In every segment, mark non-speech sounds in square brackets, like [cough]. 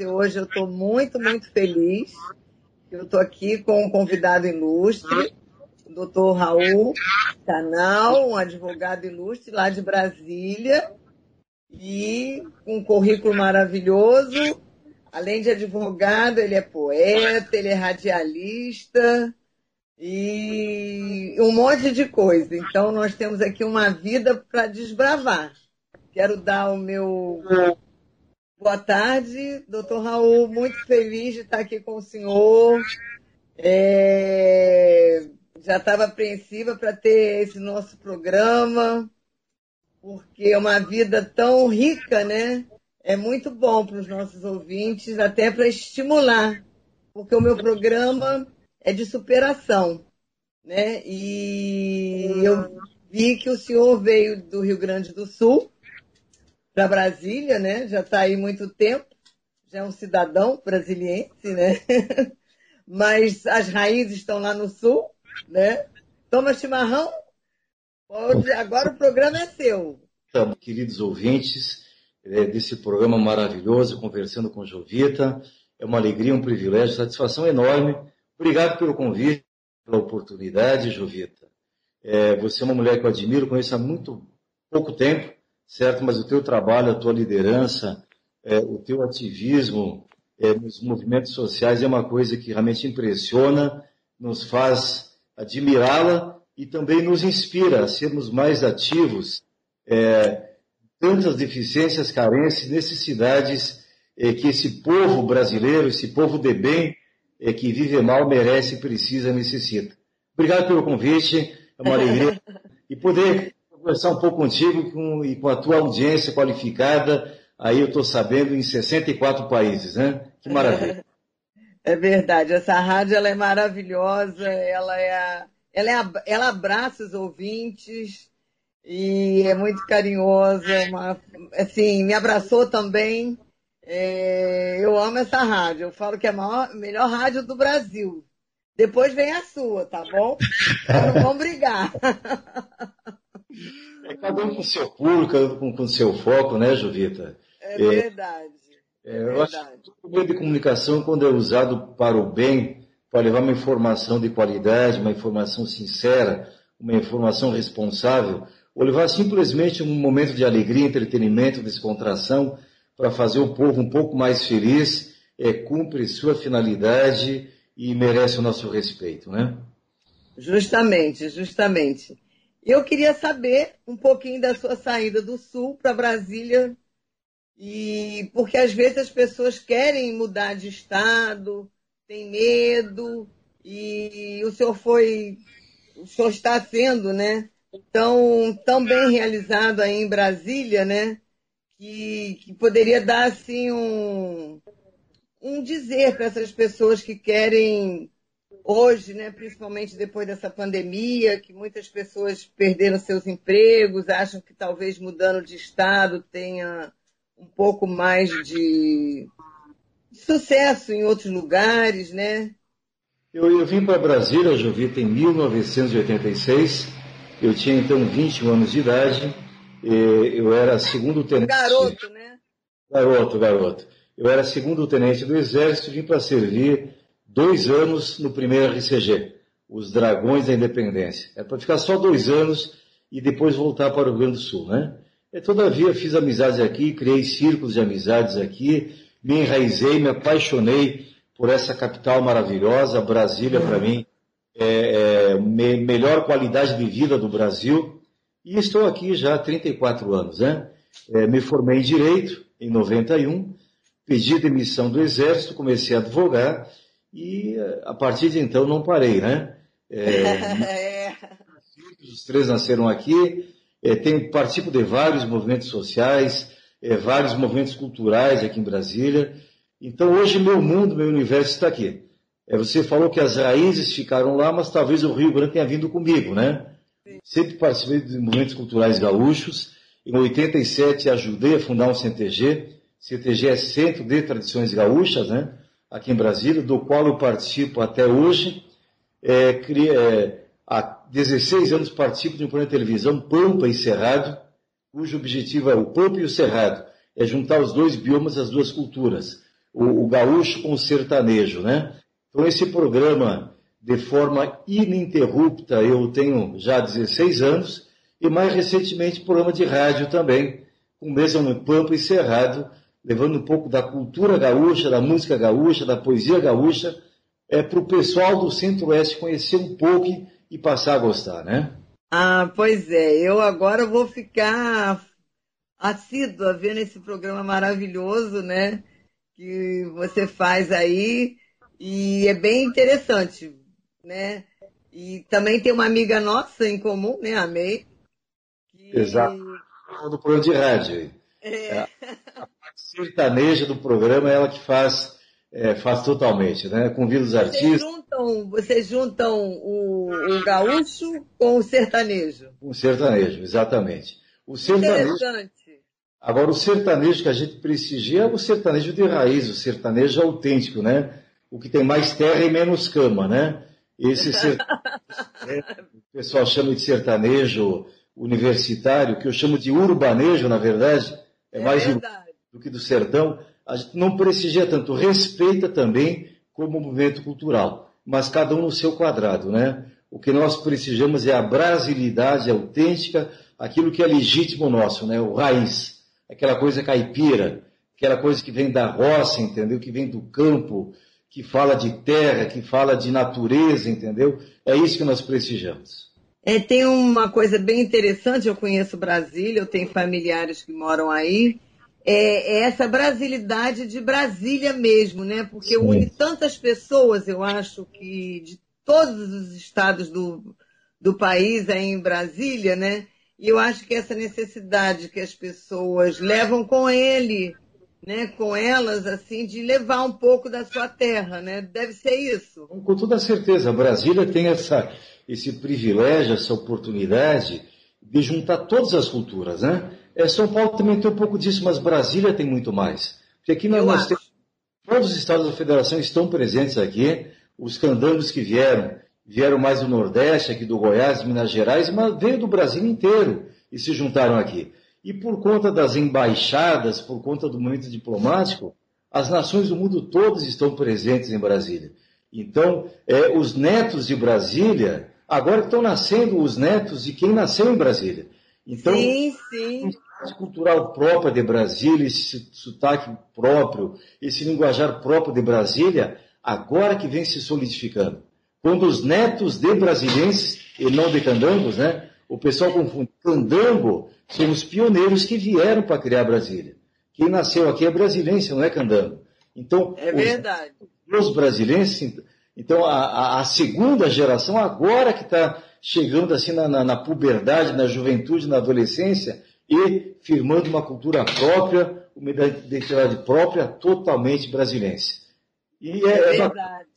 hoje eu estou muito, muito feliz. Eu estou aqui com um convidado ilustre, o doutor Raul Canal, um advogado ilustre lá de Brasília, e um currículo maravilhoso. Além de advogado, ele é poeta, ele é radialista e um monte de coisa. Então, nós temos aqui uma vida para desbravar. Quero dar o meu Boa tarde, doutor Raul. Muito feliz de estar aqui com o senhor. É... Já estava apreensiva para ter esse nosso programa, porque é uma vida tão rica, né? É muito bom para os nossos ouvintes, até para estimular, porque o meu programa é de superação, né? E eu vi que o senhor veio do Rio Grande do Sul para Brasília, né? Já está aí muito tempo, já é um cidadão brasiliense, né? [laughs] Mas as raízes estão lá no sul, né? Toma chimarrão, agora o programa é seu. Então, queridos ouvintes é, desse programa maravilhoso, conversando com Jovita, é uma alegria, um privilégio, satisfação enorme. Obrigado pelo convite, pela oportunidade, Jovita. É, você é uma mulher que eu admiro, conheço há muito pouco tempo, certo? Mas o teu trabalho, a tua liderança, é, o teu ativismo é, nos movimentos sociais é uma coisa que realmente impressiona, nos faz admirá-la e também nos inspira a sermos mais ativos. É, tantas deficiências, carências, necessidades é, que esse povo brasileiro, esse povo de bem, é, que vive mal, merece, precisa, necessita. Obrigado pelo convite, é uma [laughs] alegria. E poder conversar um pouco contigo com, e com a tua audiência qualificada, aí eu estou sabendo, em 64 países, né? Que maravilha. [laughs] É verdade, essa rádio ela é maravilhosa, ela, é, ela, é, ela abraça os ouvintes e é muito carinhosa, uma, assim, me abraçou também. É, eu amo essa rádio, eu falo que é a maior, melhor rádio do Brasil. Depois vem a sua, tá bom? Não vamos brigar. [laughs] É cada um com seu público, cada um com seu foco, né, Jovita? É verdade. É, é eu acho que o meio de comunicação, quando é usado para o bem, para levar uma informação de qualidade, uma informação sincera, uma informação responsável, ou levar simplesmente um momento de alegria, entretenimento, descontração, para fazer o povo um pouco mais feliz, é, cumpre sua finalidade e merece o nosso respeito, né? Justamente, justamente. Eu queria saber um pouquinho da sua saída do Sul para Brasília, e porque às vezes as pessoas querem mudar de estado, tem medo, e o senhor foi, o senhor está sendo, né, tão, tão bem realizado aí em Brasília, né, que, que poderia dar assim um, um dizer para essas pessoas que querem hoje, né, principalmente depois dessa pandemia, que muitas pessoas perderam seus empregos, acham que talvez mudando de estado tenha um pouco mais de sucesso em outros lugares, né? Eu, eu vim para Brasília, Jovita, em 1986. Eu tinha então 21 anos de idade. Eu era segundo tenente. Garoto, né? Garoto, garoto. Eu era segundo tenente do Exército, vim para servir dois anos no primeiro RCG, os Dragões da Independência. É para ficar só dois anos e depois voltar para o Rio Grande do Sul, né? E, todavia, fiz amizades aqui, criei círculos de amizades aqui, me enraizei, me apaixonei por essa capital maravilhosa, Brasília, para mim, é, é me, melhor qualidade de vida do Brasil. E estou aqui já há 34 anos, né? É, me formei em Direito em 91, pedi demissão do Exército, comecei a advogar e a partir de então não parei, né? É, [laughs] é. Os três nasceram aqui, é, tenho, participo de vários movimentos sociais, é, vários movimentos culturais aqui em Brasília. Então hoje meu mundo, meu universo está aqui. É, você falou que as raízes ficaram lá, mas talvez o Rio Grande tenha vindo comigo, né? Sempre participei de movimentos culturais gaúchos. Em 87 ajudei a fundar um CTG. CTG é Centro de Tradições Gaúchas, né? Aqui em Brasília, do qual eu participo até hoje. É, é, há 16 anos participo de um programa de televisão, Pampa e Cerrado, cujo objetivo é o Pampa e o Cerrado, é juntar os dois biomas, as duas culturas. o, o gaúcho com o sertanejo, né? Então esse programa, de forma ininterrupta, eu tenho já 16 anos, e mais recentemente programa de rádio também, com mesa no Pampa e Cerrado, levando um pouco da cultura gaúcha, da música gaúcha, da poesia gaúcha, é, para o pessoal do Centro-Oeste conhecer um pouco e passar a gostar, né? Ah, pois é. Eu agora vou ficar assídua vendo esse programa maravilhoso, né? Que você faz aí. E é bem interessante, né? E também tem uma amiga nossa em comum, né? A May. Que... Exato. Do programa de rádio. É. é sertaneja do programa é ela que faz, é, faz totalmente, né? Convida os vocês artistas. Juntam, vocês juntam o, o gaúcho com o sertanejo. Com o sertanejo, exatamente. O sertanejo. Interessante. Agora, o sertanejo que a gente prestigia é o sertanejo de raiz, o sertanejo autêntico, né? O que tem mais terra e menos cama, né? Esse sertanejo, [laughs] né? o pessoal chama de sertanejo universitário, que eu chamo de urbanejo, na verdade, é, é mais verdade. Do que do sertão. A gente não prestigia tanto, respeita também como movimento cultural, mas cada um no seu quadrado, né? O que nós prestigiamos é a brasilidade autêntica, aquilo que é legítimo nosso, né? O raiz, aquela coisa caipira, aquela coisa que vem da roça, entendeu? Que vem do campo, que fala de terra, que fala de natureza, entendeu? É isso que nós prestigiamos. É, tem uma coisa bem interessante, eu conheço Brasília, eu tenho familiares que moram aí, é, é essa brasilidade de Brasília mesmo, né? Porque Sim. une tantas pessoas, eu acho que de todos os estados do, do país aí em Brasília, né? E eu acho que essa necessidade que as pessoas levam com ele, né, com elas, assim, de levar um pouco da sua terra, né? Deve ser isso. Com toda certeza, Brasília tem essa, esse privilégio, essa oportunidade de juntar todas as culturas, né? É, São Paulo também tem um pouco disso, mas Brasília tem muito mais. Porque aqui nós, nós temos, todos os estados da federação estão presentes aqui, os candangos que vieram, vieram mais do Nordeste, aqui do Goiás, Minas Gerais, mas veio do Brasil inteiro e se juntaram aqui. E por conta das embaixadas, por conta do momento diplomático, as nações do mundo todas estão presentes em Brasília. Então, é, os netos de Brasília, agora estão nascendo os netos de quem nasceu em Brasília. Então, sim, sim. cultural própria de Brasília, esse sotaque próprio, esse linguajar próprio de Brasília, agora que vem se solidificando. Quando os netos de brasilenses, e não de candangos, né? O pessoal confunde. Candango são os pioneiros que vieram para criar Brasília. Quem nasceu aqui é brasilense, não é candango. Então, é verdade. Os, os brasileiros, então a, a, segunda geração agora que está chegando assim na, na, na, puberdade, na juventude, na adolescência e firmando uma cultura própria, uma identidade própria totalmente brasilense. E é, é, é verdade.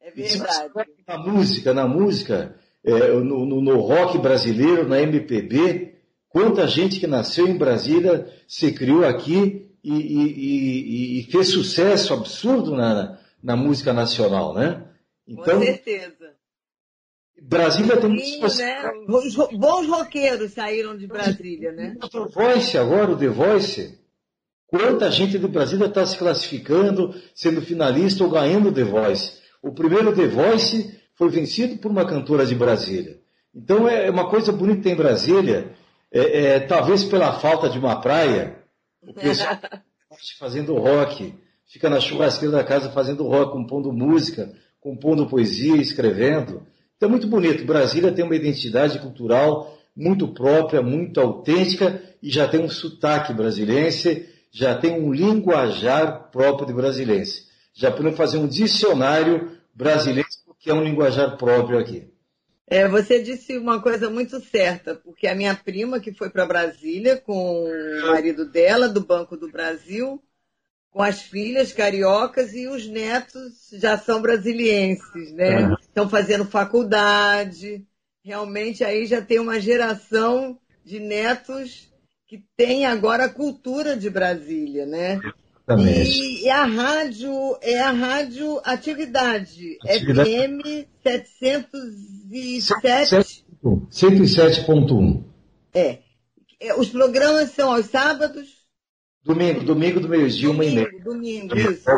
É verdade. Na música, na música, é, no, no, no rock brasileiro, na MPB, quanta gente que nasceu em Brasília se criou aqui e, e, e, e fez sucesso absurdo na, na música nacional, né? Então, Com certeza. Brasília tem muitos... né? Bons roqueiros saíram de Brasília, né? O The Voice agora, o The Voice. Quanta gente do Brasília está se classificando, sendo finalista ou ganhando o The Voice. O primeiro The Voice foi vencido por uma cantora de Brasília. Então é uma coisa bonita em Brasília, é, é, talvez pela falta de uma praia, o pessoal [laughs] fazendo rock, fica na churrasqueira da casa fazendo rock, compondo música, compondo poesia, escrevendo. Então é muito bonito. Brasília tem uma identidade cultural muito própria, muito autêntica e já tem um sotaque brasilense, já tem um linguajar próprio de brasilense. Já podemos fazer um dicionário brasileiro que é um linguajar próprio aqui. É, você disse uma coisa muito certa, porque a minha prima que foi para Brasília com o marido dela, do Banco do Brasil, com as filhas cariocas e os netos já são brasilienses, né? Estão fazendo faculdade. Realmente aí já tem uma geração de netos que tem agora a cultura de Brasília, né? Exatamente. E a rádio é a rádio Atividade, Atividade. FM 707. 107.1. É. é. Os programas são aos sábados? Domingo, domingo do meio-dia, uma e meia. Domingo, isso.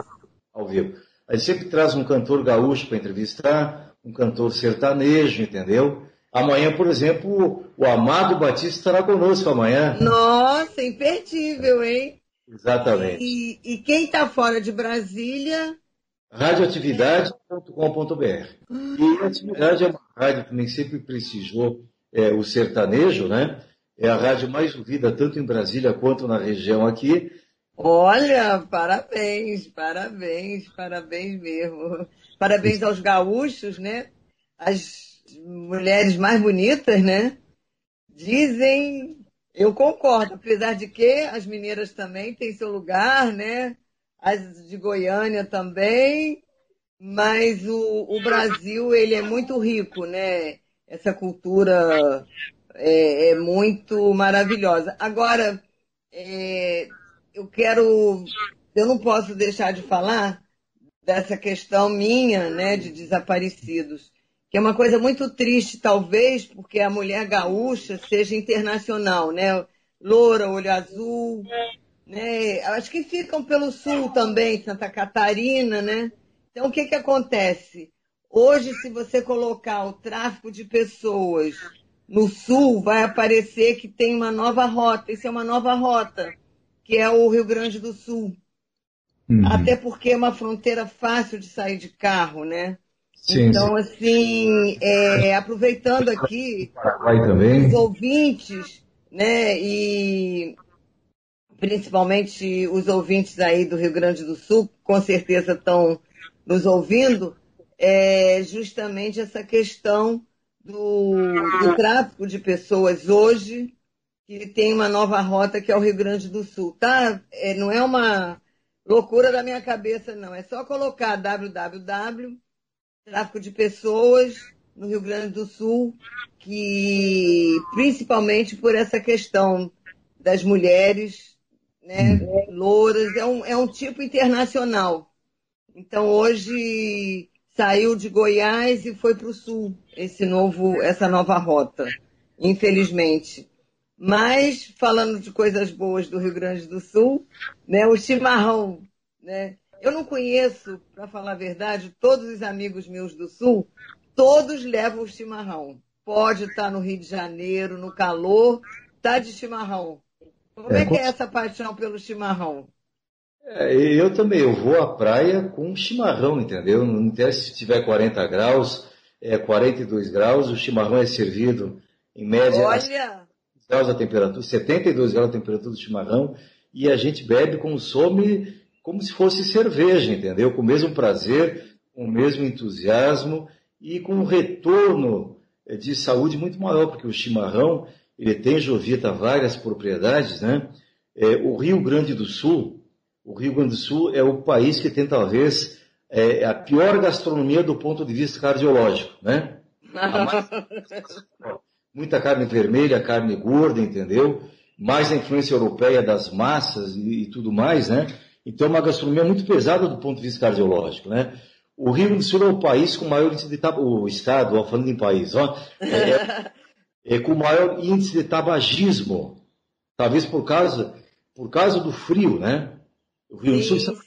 Ao vivo. A gente sempre traz um cantor gaúcho para entrevistar, um cantor sertanejo, entendeu? Amanhã, por exemplo, o Amado Batista estará conosco amanhã. Nossa, imperdível, hein? Exatamente. E, e quem está fora de Brasília? Radioatividade.com.br. E a atividade é uma rádio também que sempre prestigiou é, o sertanejo, né? É a rádio mais ouvida tanto em Brasília quanto na região aqui. Olha, parabéns, parabéns, parabéns mesmo. Parabéns aos gaúchos, né? As mulheres mais bonitas, né? Dizem, eu concordo, apesar de que as mineiras também têm seu lugar, né? As de Goiânia também, mas o, o Brasil, ele é muito rico, né? Essa cultura é, é muito maravilhosa. Agora, é, eu quero, eu não posso deixar de falar dessa questão minha, né, de desaparecidos, que é uma coisa muito triste, talvez, porque a mulher gaúcha seja internacional, né, loura, olho azul, né, acho que ficam pelo sul também, Santa Catarina, né. Então, o que que acontece? Hoje, se você colocar o tráfico de pessoas no sul, vai aparecer que tem uma nova rota. Isso é uma nova rota que é o Rio Grande do Sul. Uhum. Até porque é uma fronteira fácil de sair de carro, né? Sim, então, sim. assim, é, aproveitando aqui os ouvintes, né, e principalmente os ouvintes aí do Rio Grande do Sul, com certeza estão nos ouvindo, é justamente essa questão do, do tráfico de pessoas hoje, que tem uma nova rota que é o Rio Grande do Sul. Tá? É, não é uma loucura da minha cabeça, não. É só colocar www, tráfico de pessoas no Rio Grande do Sul, que principalmente por essa questão das mulheres, né, louras, é um, é um tipo internacional. Então hoje saiu de Goiás e foi para o sul esse novo, essa nova rota, infelizmente. Mas, falando de coisas boas do Rio Grande do Sul, né, o chimarrão, né? Eu não conheço, para falar a verdade, todos os amigos meus do Sul, todos levam o chimarrão. Pode estar no Rio de Janeiro, no calor, tá de chimarrão. Como é, é que é essa paixão pelo chimarrão? É, eu também, eu vou à praia com chimarrão, entendeu? Não interessa se tiver 40 graus, é 42 graus, o chimarrão é servido em média. Olha! graus a temperatura, 72 graus a temperatura do chimarrão, e a gente bebe, consome como se fosse cerveja, entendeu? Com o mesmo prazer, com o mesmo entusiasmo e com um retorno de saúde muito maior, porque o chimarrão, ele tem, Jovita, várias propriedades, né? É, o Rio Grande do Sul, o Rio Grande do Sul é o país que tem talvez é, a pior gastronomia do ponto de vista cardiológico, né? Mais [laughs] muita carne vermelha, carne gorda, entendeu? Mais a influência europeia das massas e, e tudo mais, né? Então, é uma gastronomia muito pesada do ponto de vista cardiológico, né? O Rio Grande do Sul é o país com maior índice de tabagismo, o estado, ó, falando em país, ó, é, é, com maior índice de tabagismo, talvez por causa, por causa do frio, né? O Rio Grande do Sul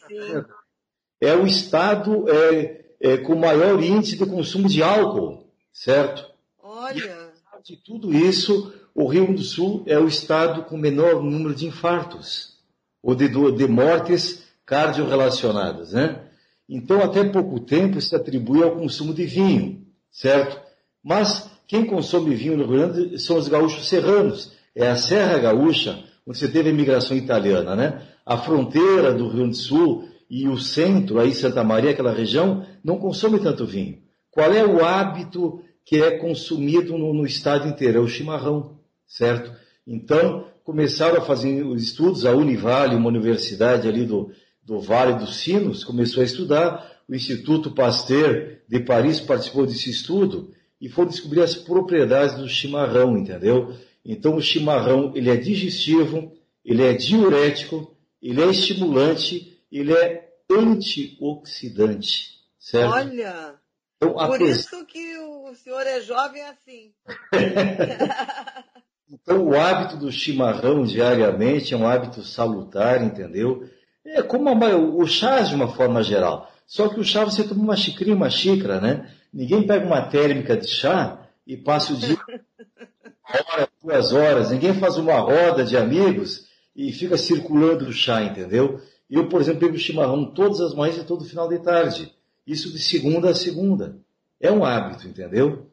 é o estado é, é, com maior índice de consumo de álcool, certo? Olha de tudo isso, o Rio Grande do Sul é o estado com menor número de infartos ou de, de mortes cardiorrelacionadas, né? Então, até pouco tempo se atribui ao consumo de vinho, certo? Mas quem consome vinho no Rio Grande são os gaúchos serranos. É a Serra Gaúcha, onde você teve a imigração italiana, né? A fronteira do Rio Grande do Sul e o centro, aí Santa Maria, aquela região, não consome tanto vinho. Qual é o hábito que é consumido no, no estado inteiro, é o chimarrão, certo? Então, começaram a fazer os estudos, a Univale, uma universidade ali do, do Vale dos Sinos, começou a estudar, o Instituto Pasteur de Paris participou desse estudo e foram descobrir as propriedades do chimarrão, entendeu? Então, o chimarrão, ele é digestivo, ele é diurético, ele é estimulante, ele é antioxidante, certo? Olha! Então, Por isso que o senhor é jovem assim. [laughs] [laughs] Então, o hábito do chimarrão diariamente é um hábito salutar, entendeu? É como a, o chá de uma forma geral. Só que o chá você toma uma xicrinha, uma xícara, né? Ninguém pega uma térmica de chá e passa o dia uma hora, duas horas. Ninguém faz uma roda de amigos e fica circulando o chá, entendeu? Eu, por exemplo, bebo chimarrão todas as manhãs e todo final de tarde. Isso de segunda a segunda. É um hábito, entendeu?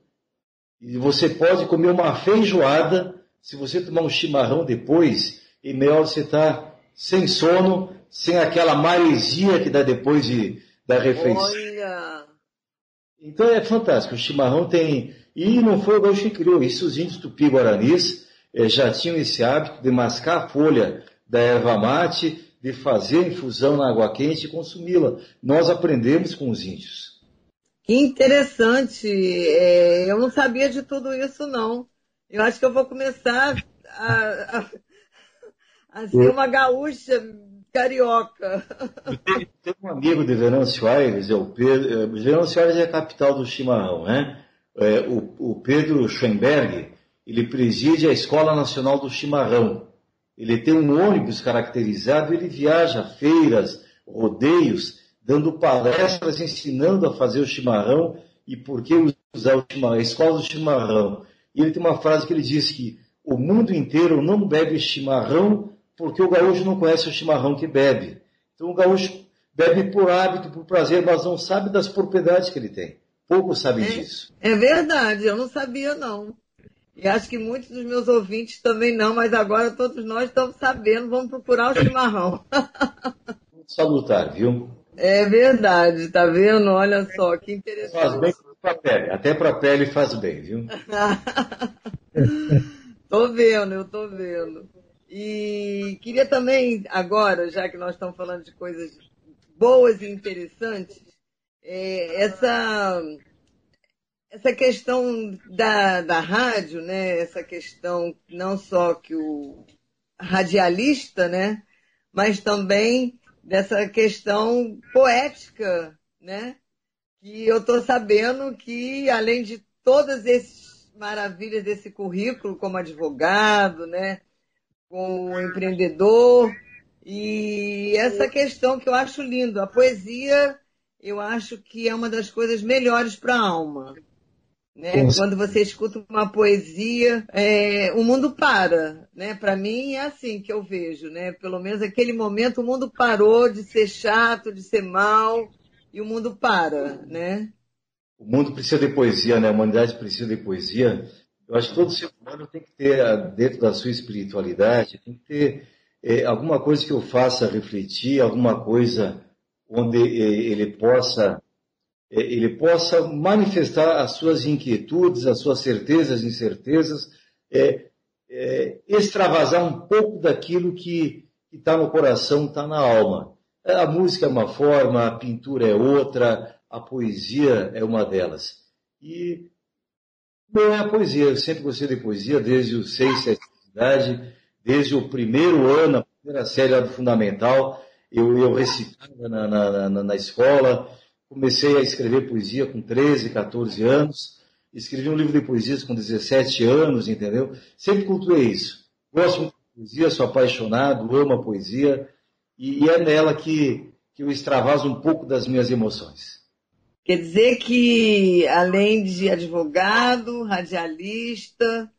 E você pode comer uma feijoada se você tomar um chimarrão depois, e melhor você estar sem sono, sem aquela maresia que dá depois de, da refeição. Olha! Então é fantástico. O chimarrão tem. E não foi o gaúcho que criou. Isso os índios tupi-guaranis já tinham esse hábito de mascar a folha da erva mate, de fazer infusão na água quente e consumi-la. Nós aprendemos com os índios. Que interessante. É, eu não sabia de tudo isso, não. Eu acho que eu vou começar a, a, a ser uma gaúcha carioca. Tem um amigo de Venâncio Aires, é o Pedro. É, Venâncio Aires é a capital do chimarrão, né? É, o, o Pedro Schoenberg, ele preside a Escola Nacional do Chimarrão. Ele tem um ônibus caracterizado, ele viaja a feiras, rodeios, dando palestras, ensinando a fazer o chimarrão e por que usar o chimarrão, a escola do chimarrão. E ele tem uma frase que ele diz que o mundo inteiro não bebe chimarrão porque o gaúcho não conhece o chimarrão que bebe. Então o gaúcho bebe por hábito, por prazer, mas não sabe das propriedades que ele tem. Poucos sabem é, disso. É verdade, eu não sabia não. E acho que muitos dos meus ouvintes também não, mas agora todos nós estamos sabendo, vamos procurar o chimarrão. Salutar, viu? É verdade, tá vendo? Olha só, que interessante. Faz bem para a pele, até para a pele faz bem, viu? [laughs] tô vendo, eu tô vendo. E queria também, agora, já que nós estamos falando de coisas boas e interessantes, é, essa, essa questão da, da rádio, né? Essa questão não só que o radialista, né? Mas também dessa questão poética, né? que eu estou sabendo que, além de todas essas maravilhas desse currículo, como advogado, né, como empreendedor, e essa questão que eu acho lindo, a poesia, eu acho que é uma das coisas melhores para a alma. Né? Quando você escuta uma poesia, é, o mundo para, né? Para mim é assim que eu vejo, né? Pelo menos naquele momento o mundo parou de ser chato, de ser mal, e o mundo para, né? O mundo precisa de poesia, né? A humanidade precisa de poesia. Eu acho que todo ser humano tem que ter, dentro da sua espiritualidade, tem que ter é, alguma coisa que o faça refletir, alguma coisa onde é, ele possa ele possa manifestar as suas inquietudes, as suas certezas, incertezas, é, é, extravasar um pouco daquilo que está no coração, está na alma. A música é uma forma, a pintura é outra, a poesia é uma delas. E não é a poesia, eu sempre gostei de poesia desde os seis, sete anos de idade, desde o primeiro ano, a primeira série do fundamental, eu, eu recitava na, na, na, na escola, comecei a escrever poesia com 13, 14 anos, escrevi um livro de poesias com 17 anos, entendeu? Sempre cultuei isso. Gosto muito de poesia, sou apaixonado, amo a poesia, e, é nela que, que eu extravaso um pouco das minhas emoções. Quer dizer que, além de advogado, radialista,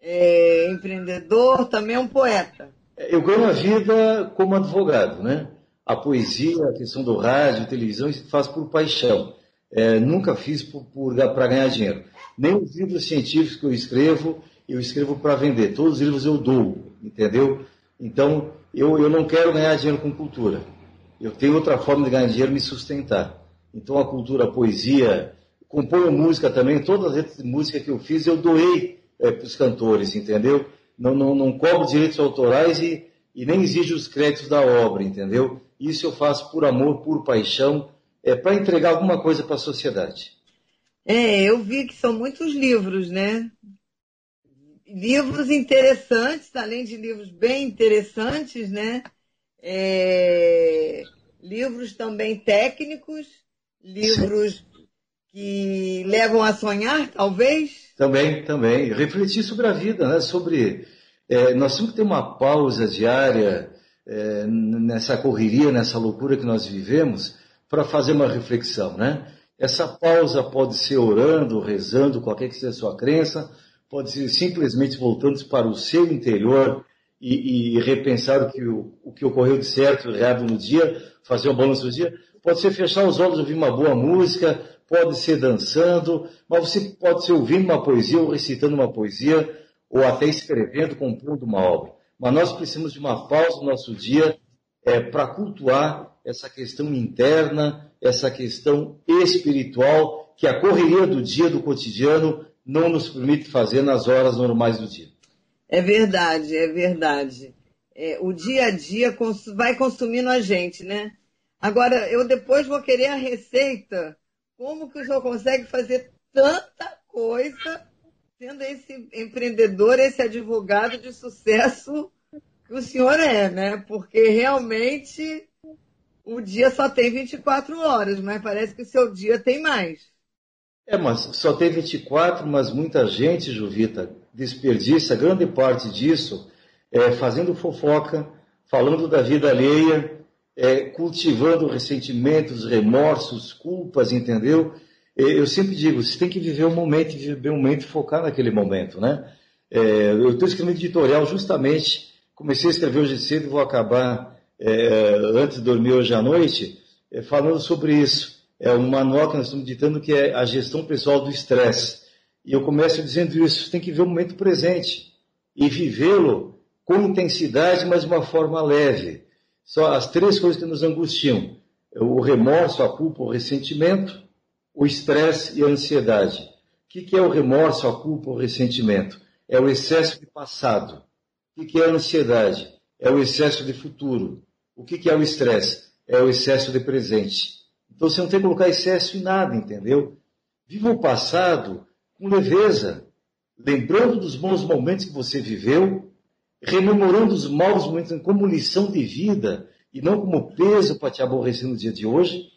é, empreendedor, também é um poeta. Eu ganho a vida como advogado, né? A poesia, a questão do rádio, televisão, isso faço por paixão. É, nunca fiz para ganhar dinheiro. Nem os livros científicos que eu escrevo, eu escrevo para vender. Todos os livros eu dou, entendeu? Então, eu, eu não quero ganhar dinheiro com cultura. Eu tenho outra forma de ganhar dinheiro me sustentar. Então a cultura, a poesia, componho música também, todas as letras de música que eu fiz eu doei é, para os cantores, entendeu? Não, não, não cobro direitos autorais e, e nem exijo os créditos da obra, entendeu? Isso eu faço por amor, por paixão, é, para entregar alguma coisa para a sociedade. É, eu vi que são muitos livros, né? livros interessantes, além de livros bem interessantes, né? É, livros também técnicos, livros que levam a sonhar, talvez? Também, também. Refletir sobre a vida, né? sobre. É, nós temos que ter uma pausa diária é, nessa correria, nessa loucura que nós vivemos, para fazer uma reflexão. Né? Essa pausa pode ser orando, rezando, qualquer que seja a sua crença, pode ser simplesmente voltando para o seu interior e, e repensar o que, o, o que ocorreu de certo e errado no dia, fazer um balanço do dia. Pode ser fechar os olhos, ouvir uma boa música, pode ser dançando, mas você pode ser ouvindo uma poesia ou recitando uma poesia, ou até escrevendo, compondo uma obra. Mas nós precisamos de uma pausa no nosso dia é, para cultuar essa questão interna, essa questão espiritual que a correria do dia, do cotidiano, não nos permite fazer nas horas normais do dia. É verdade, é verdade. É, o dia a dia vai consumindo a gente, né? Agora, eu depois vou querer a receita como que o senhor consegue fazer tanta coisa sendo esse empreendedor, esse advogado de sucesso que o senhor é, né? Porque realmente o dia só tem 24 horas, mas parece que o seu dia tem mais. É, mas só tem 24, mas muita gente, Juvita, desperdiça grande parte disso é, fazendo fofoca, falando da vida alheia, é, cultivando ressentimentos, remorsos, culpas, entendeu? Eu sempre digo, você tem que viver o momento, viver o momento focar naquele momento, né? É, eu estou escrevendo editorial justamente, comecei a escrever hoje cedo vou acabar é, antes de dormir hoje à noite, é, falando sobre isso. É um manual que nós estamos ditando que é a gestão pessoal do estresse. E eu começo dizendo isso, tem que ver o momento presente e vivê-lo com intensidade, mas de uma forma leve. São as três coisas que nos angustiam: o remorso, a culpa, o ressentimento, o estresse e a ansiedade. O que é o remorso, a culpa, o ressentimento? É o excesso de passado. O que é a ansiedade? É o excesso de futuro. O que é o estresse? É o excesso de presente. Então você não tem que colocar excesso em nada, entendeu? Viva o passado com leveza, lembrando dos bons momentos que você viveu rememorando os maus momentos como lição de vida e não como peso para te aborrecer no dia de hoje.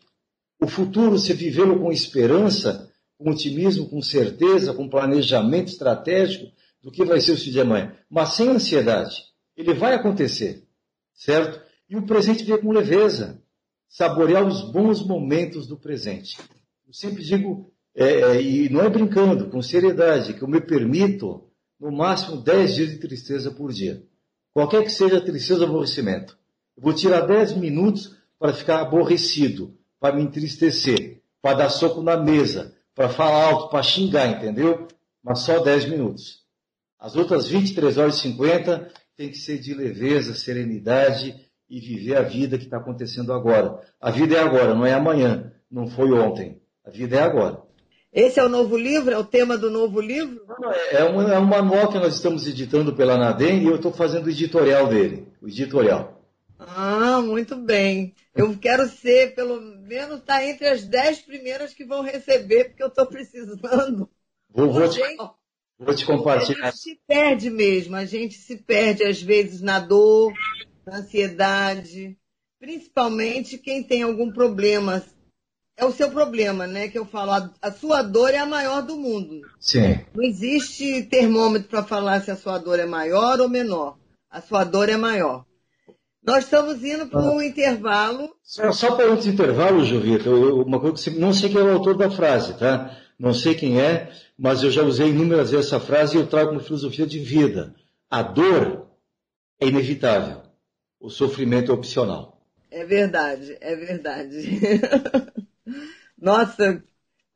O futuro, você vivê-lo com esperança, com otimismo, com certeza, com planejamento estratégico do que vai ser o dia de amanhã, mas sem ansiedade. Ele vai acontecer, certo? E o presente vem com leveza, saborear os bons momentos do presente. Eu sempre digo, é, é, e não é brincando, com seriedade, que eu me permito no máximo 10 dias de tristeza por dia. Qualquer que seja a tristeza ou aborrecimento. Eu vou tirar 10 minutos para ficar aborrecido, para me entristecer, para dar soco na mesa, para falar alto, para xingar, entendeu? Mas só 10 minutos. As outras 23 horas e 50 tem que ser de leveza, serenidade e viver a vida que está acontecendo agora. A vida é agora, não é amanhã, não foi ontem. A vida é agora. Esse é o novo livro? É o tema do novo livro? É, um, é um manual que nós estamos editando pela Nadem e eu estou fazendo o editorial dele. O editorial. Ah, muito bem. Eu quero ser, pelo menos, estar tá entre as dez primeiras que vão receber, porque eu estou precisando. Vou, vou, te, vou te compartilhar. A gente se perde mesmo. A gente se perde, às vezes, na dor, na ansiedade. Principalmente quem tem algum problema é o seu problema, né? Que eu falo, a, a, sua dor é a maior do mundo. Sim. Não existe termômetro para falar se a sua dor é maior ou menor. A sua dor é maior. Nós estamos indo para um ah. intervalo. Só, só para antes do intervalo, Jovita, uma coisa que você, não sei quem é o autor da frase, tá? Não sei quem é, mas eu já usei inúmeras vezes essa frase e eu trago uma filosofia de vida. A dor é inevitável. O sofrimento é opcional. É verdade, é verdade. [laughs] Nossa,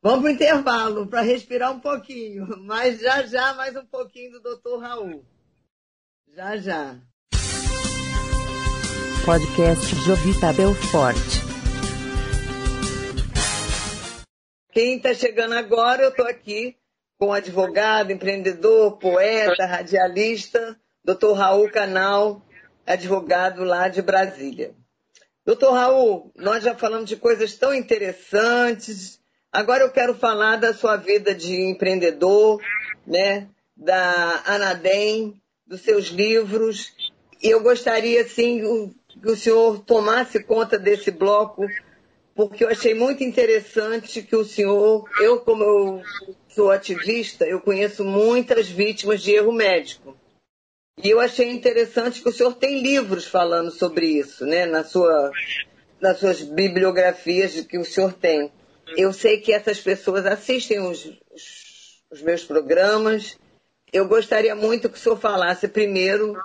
vamos para o intervalo para respirar um pouquinho, mas já já mais um pouquinho do Dr. Raul. Já já. Podcast Jovita Belfort. Quem está chegando agora, eu estou aqui com advogado, empreendedor, poeta, radialista, Dr. Raul Canal, advogado lá de Brasília. Doutor Raul, nós já falamos de coisas tão interessantes. Agora eu quero falar da sua vida de empreendedor, né? Da Anadem, dos seus livros. E eu gostaria, assim, que o senhor tomasse conta desse bloco porque eu achei muito interessante que o senhor, eu como eu sou ativista, eu conheço muitas vítimas de erro médico. E eu achei interessante que o senhor tem livros falando sobre isso, né? Na sua, nas suas bibliografias que o senhor tem. Eu sei que essas pessoas assistem os, os, os meus programas. Eu gostaria muito que o senhor falasse primeiro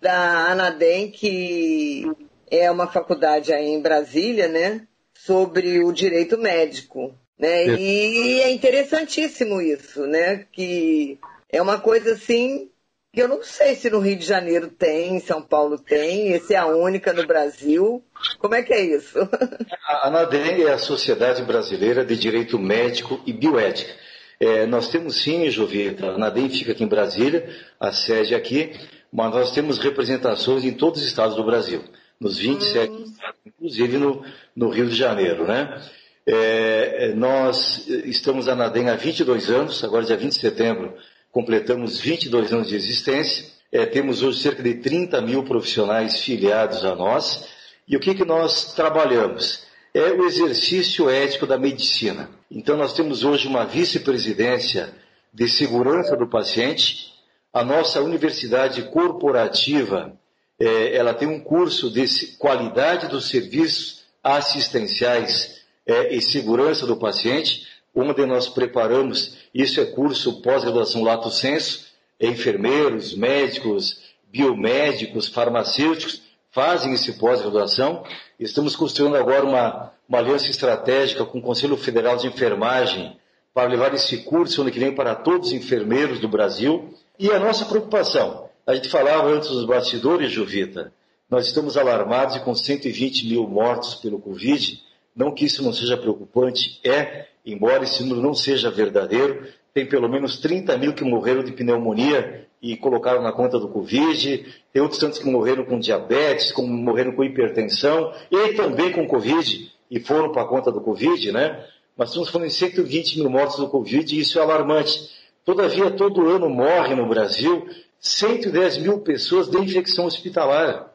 da Anadem, que é uma faculdade aí em Brasília, né? Sobre o direito médico. Né? E é interessantíssimo isso, né? Que é uma coisa assim que eu não sei se no Rio de Janeiro tem, em São Paulo tem, esse é a única no Brasil. Como é que é isso? [laughs] A ANADEM é a Sociedade Brasileira de Direito Médico e Bioética. É, nós temos sim, Jovita, a ANADEM fica aqui em Brasília, a sede aqui, mas nós temos representações em todos os estados do Brasil, nos 27 hum. estados, inclusive no, no, Rio de Janeiro, né? É, nós estamos na ANADEM há 22 anos, agora dia 20 de setembro completamos 22 anos de existência, é, temos hoje cerca de 30 mil profissionais filiados a nós, e o que, que nós trabalhamos? É o exercício ético da medicina. Então nós temos hoje uma vice-presidência de segurança do paciente, a nossa universidade corporativa, é, ela tem um curso de qualidade dos serviços assistenciais é, e segurança do paciente, onde nós preparamos, isso é curso pós-graduação Lato Senso, enfermeiros, médicos, biomédicos, farmacêuticos fazem esse pós-graduação. Estamos construindo agora uma, uma aliança estratégica com o Conselho Federal de Enfermagem para levar esse curso ano que vem para todos os enfermeiros do Brasil. E a nossa preocupação, a gente falava antes dos bastidores, Juvita, nós estamos alarmados e com 120 mil mortos pelo Covid, não que isso não seja preocupante, é, embora esse número não seja verdadeiro, tem pelo menos 30 mil que morreram de pneumonia e colocaram na conta do Covid, tem outros tantos que morreram com diabetes, como morreram com hipertensão e também com Covid e foram para a conta do Covid, né? Mas estamos falando em 120 mil mortos do Covid e isso é alarmante. Todavia, todo ano morre no Brasil 110 mil pessoas de infecção hospitalar.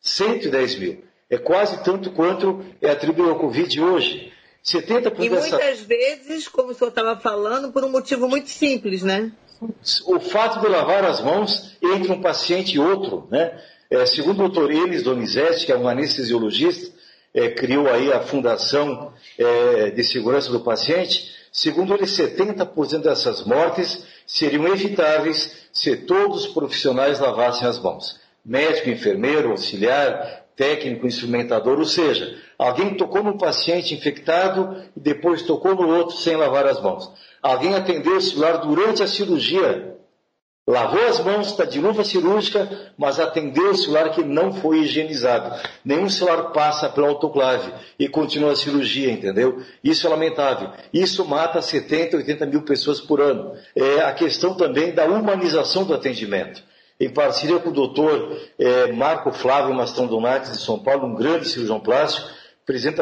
110 mil. É quase tanto quanto é atribuído ao Covid hoje. 70% e muitas dessa... vezes, como o senhor estava falando, por um motivo muito simples, né? O fato de lavar as mãos entre um paciente e outro, né? É, segundo o doutor Elis Donizete, que é um anestesiologista, é, criou aí a Fundação é, de Segurança do Paciente, segundo ele, 70% dessas mortes seriam evitáveis se todos os profissionais lavassem as mãos. Médico, enfermeiro, auxiliar, técnico, instrumentador, ou seja, alguém tocou num paciente infectado e depois tocou no outro sem lavar as mãos. Alguém atendeu o celular durante a cirurgia, lavou as mãos, está de luva cirúrgica, mas atendeu o celular que não foi higienizado. Nenhum celular passa pelo autoclave e continua a cirurgia, entendeu? Isso é lamentável. Isso mata 70, 80 mil pessoas por ano. É a questão também da humanização do atendimento em parceria com o doutor é, Marco Flávio Mastão Donati, de São Paulo, um grande cirurgião plástico, presidente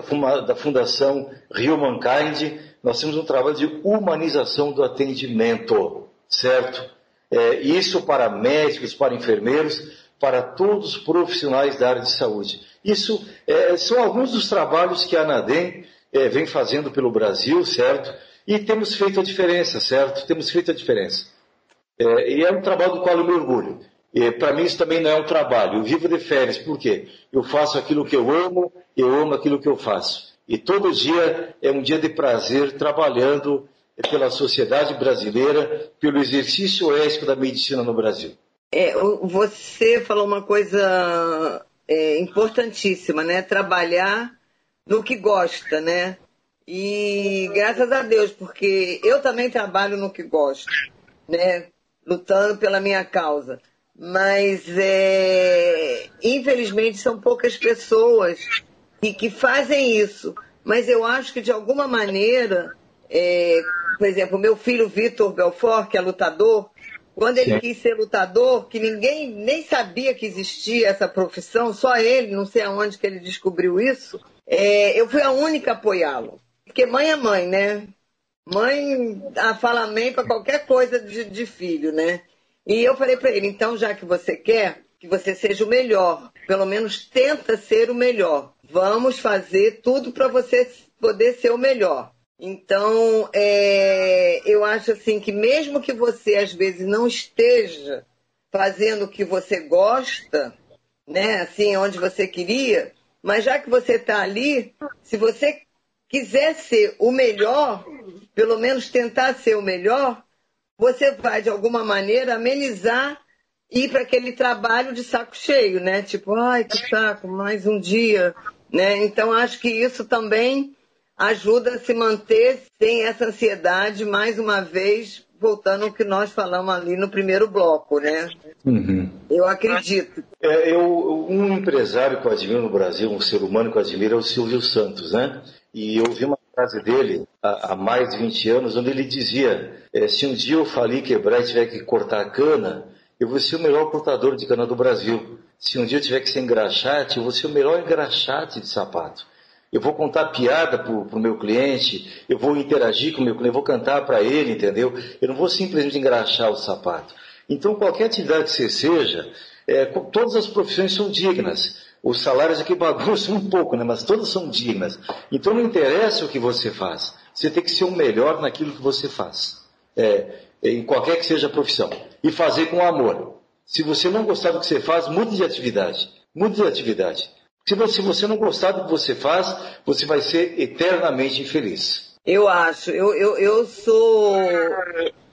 da Fundação Rio Mankind, nós temos um trabalho de humanização do atendimento, certo? É, isso para médicos, para enfermeiros, para todos os profissionais da área de saúde. Isso é, são alguns dos trabalhos que a ANADEM é, vem fazendo pelo Brasil, certo? E temos feito a diferença, certo? Temos feito a diferença. É, e é um trabalho do qual eu me orgulho. Para mim isso também não é um trabalho. Eu vivo de férias, por quê? Eu faço aquilo que eu amo, eu amo aquilo que eu faço. E todo dia é um dia de prazer trabalhando pela sociedade brasileira, pelo exercício ético da medicina no Brasil. É, você falou uma coisa é, importantíssima, né? Trabalhar no que gosta, né? E graças a Deus, porque eu também trabalho no que gosto, né? lutando pela minha causa. Mas, é, infelizmente, são poucas pessoas que, que fazem isso. Mas eu acho que, de alguma maneira, é, por exemplo, meu filho Vitor Belfort, que é lutador, quando ele Sim. quis ser lutador, que ninguém nem sabia que existia essa profissão, só ele, não sei aonde que ele descobriu isso, é, eu fui a única a apoiá-lo. Porque mãe é mãe, né? Mãe fala amém para qualquer coisa de, de, filho, né? E eu falei para ele, então já que você quer, que você seja o melhor, pelo menos tenta ser o melhor. Vamos fazer tudo para você poder ser o melhor. Então, é, eu acho assim que mesmo que você às vezes não esteja fazendo o que você gosta, né, assim, onde você queria, mas já que você está ali, se você quiser ser o melhor, pelo menos tentar ser o melhor, você vai de alguma maneira amenizar e ir para aquele trabalho de saco cheio, né? Tipo, ai, que saco, mais um dia, né? Então acho que isso também ajuda a se manter sem essa ansiedade, mais uma vez, voltando ao que nós falamos ali no primeiro bloco, né? Uhum. Eu acredito. É, eu, um empresário que eu admiro no Brasil, um ser humano que eu admiro é o Silvio Santos, né? E eu vi uma frase dele há, há mais de 20 anos, onde ele dizia: é, se um dia eu falir, quebrar e tiver que cortar a cana, eu vou ser o melhor cortador de cana do Brasil. Se um dia eu tiver que ser engraxate, eu vou ser o melhor engraxate de sapato. Eu vou contar piada para o meu cliente, eu vou interagir com o meu cliente, eu vou cantar para ele, entendeu? Eu não vou simplesmente engraxar o sapato. Então, qualquer atividade que você seja, é, todas as profissões são dignas. Os salários aqui [laughs] bagunçam um pouco, né? mas todas são dignas. Então, não interessa o que você faz. Você tem que ser o melhor naquilo que você faz. É, em qualquer que seja a profissão. E fazer com amor. Se você não gostar do que você faz, mude de atividade. Mude de atividade. Se você, se você não gostar do que você faz, você vai ser eternamente infeliz. Eu acho. Eu, eu, eu sou.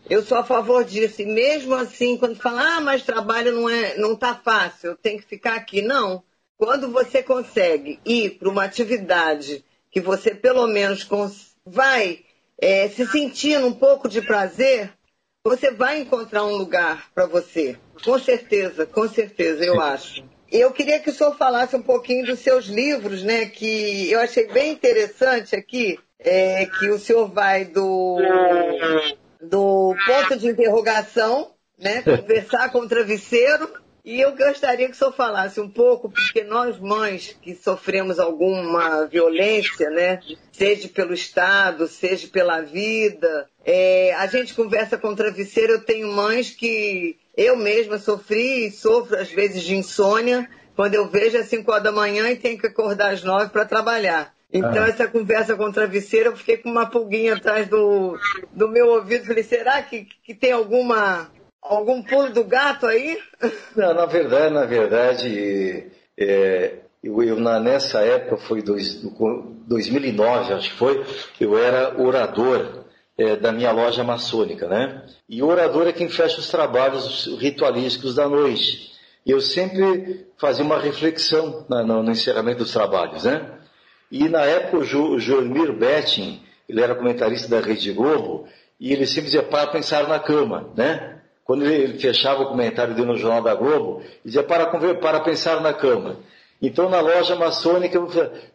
Eu sou a favor disso. E mesmo assim, quando fala, ah, mas trabalho não é, não tá fácil, eu tenho que ficar aqui. Não. Quando você consegue ir para uma atividade que você pelo menos vai é, se sentindo um pouco de prazer, você vai encontrar um lugar para você. Com certeza, com certeza, eu acho. Eu queria que o senhor falasse um pouquinho dos seus livros, né? Que eu achei bem interessante aqui, é, que o senhor vai do, do ponto de interrogação, né? Conversar com o travesseiro, e eu gostaria que o senhor falasse um pouco, porque nós mães que sofremos alguma violência, né, seja pelo Estado, seja pela vida, é, a gente conversa com o travesseiro, eu tenho mães que eu mesma sofri e sofro às vezes de insônia, quando eu vejo às 5 horas da manhã e tenho que acordar às 9 para trabalhar. Então, ah. essa conversa com o travesseiro, eu fiquei com uma pulguinha atrás do, do meu ouvido. Falei, será que, que tem alguma Algum pulo do gato aí? [laughs] Não, na verdade, na verdade, é, eu, eu na, nessa época, foi dois, 2009, acho que foi, eu era orador é, da minha loja maçônica, né? E orador é quem fecha os trabalhos ritualísticos da noite. E eu sempre fazia uma reflexão na, no, no, encerramento dos trabalhos, né? E na época o, o Joelmir Betting, ele era comentarista da Rede Globo, e ele sempre dizia para pensar na cama, né? Quando ele fechava o comentário dele no Jornal da Globo, dizia para, para pensar na cama. Então, na loja maçônica,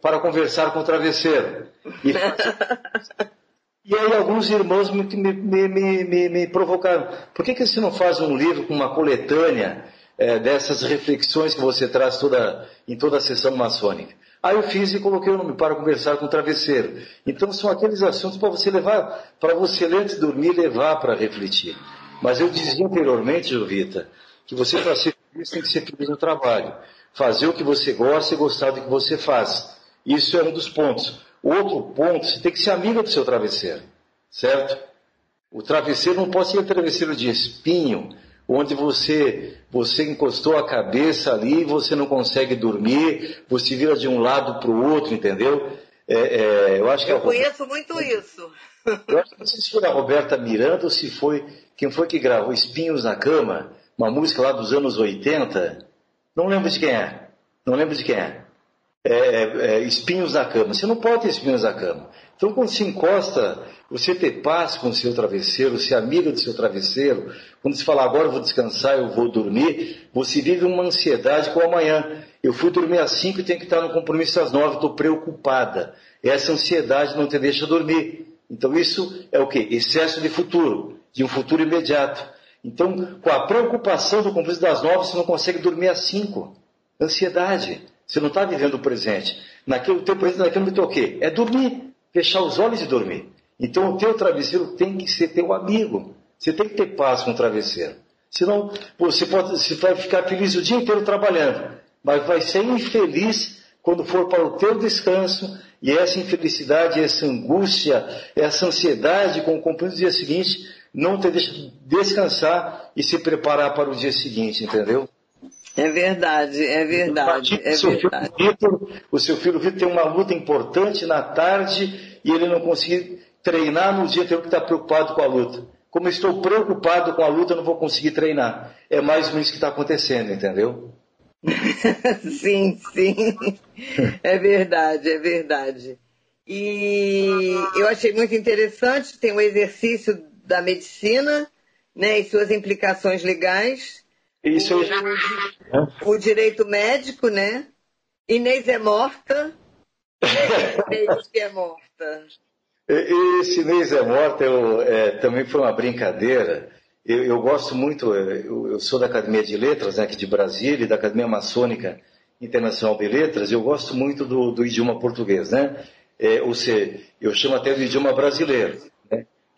para conversar com o travesseiro. E, [laughs] e aí alguns irmãos me, me, me, me, provocaram. Por que, que você não faz um livro com uma coletânea é, dessas reflexões que você traz toda, em toda a sessão maçônica? Aí eu fiz e coloquei o nome para conversar com o travesseiro. Então são aqueles assuntos para você levar, para você antes de dormir, levar para refletir. Mas eu dizia anteriormente, Jovita, que você para ser feliz tem que ser feliz no trabalho. Fazer o que você gosta e gostar do que você faz. Isso é um dos pontos. O outro ponto, você tem que ser amiga do seu travesseiro, certo? O travesseiro não pode ser um travesseiro de espinho, onde você, você encostou a cabeça ali e você não consegue dormir, você vira de um lado para o outro, entendeu? É, é, eu acho que eu conheço muito isso. Eu acho que não sei se foi a Roberta Miranda ou se foi quem foi que gravou Espinhos na Cama, uma música lá dos anos 80. Não lembro de quem é. Não lembro de quem é. É, é, é, espinhos na cama. Você não pode ter espinhos na cama. Então, quando se encosta, você ter paz com o seu travesseiro, ser amigo do seu travesseiro, quando se fala agora eu vou descansar, eu vou dormir, você vive uma ansiedade com o amanhã. Eu fui dormir às 5 e tenho que estar no compromisso às 9, estou preocupada. Essa ansiedade não te deixa dormir. Então isso é o que? Excesso de futuro, de um futuro imediato. Então, com a preocupação do compromisso das nove, você não consegue dormir às cinco. Ansiedade. Você não está vivendo o presente. Naquele, o teu presente naquele momento é? É dormir. Fechar os olhos e dormir. Então o teu travesseiro tem que ser teu amigo. Você tem que ter paz com o travesseiro. Senão você, pode, você vai ficar feliz o dia inteiro trabalhando, mas vai ser infeliz quando for para o teu descanso E essa infelicidade, essa angústia, essa ansiedade com o compromisso do dia seguinte, não te deixa descansar e se preparar para o dia seguinte, entendeu? É verdade, é verdade, é seu verdade. Filho Vitor, o seu filho Vitor tem uma luta importante na tarde e ele não conseguir treinar no dia, tem que estar preocupado com a luta. Como estou preocupado com a luta, não vou conseguir treinar. É mais ou menos o que está acontecendo, entendeu? [laughs] sim, sim. É verdade, é verdade. E eu achei muito interessante, tem o exercício da medicina, né, e suas implicações legais. Isso o, o direito médico, né? Inês é morta. [laughs] Inês que é morta. Esse Inês é morta eu, é, também foi uma brincadeira. Eu, eu gosto muito, é, eu, eu, sou da Academia de Letras, né, aqui de Brasília, e da Academia Maçônica Internacional de Letras, eu gosto muito do, do idioma português, né? É, ou seja, eu chamo até do idioma brasileiro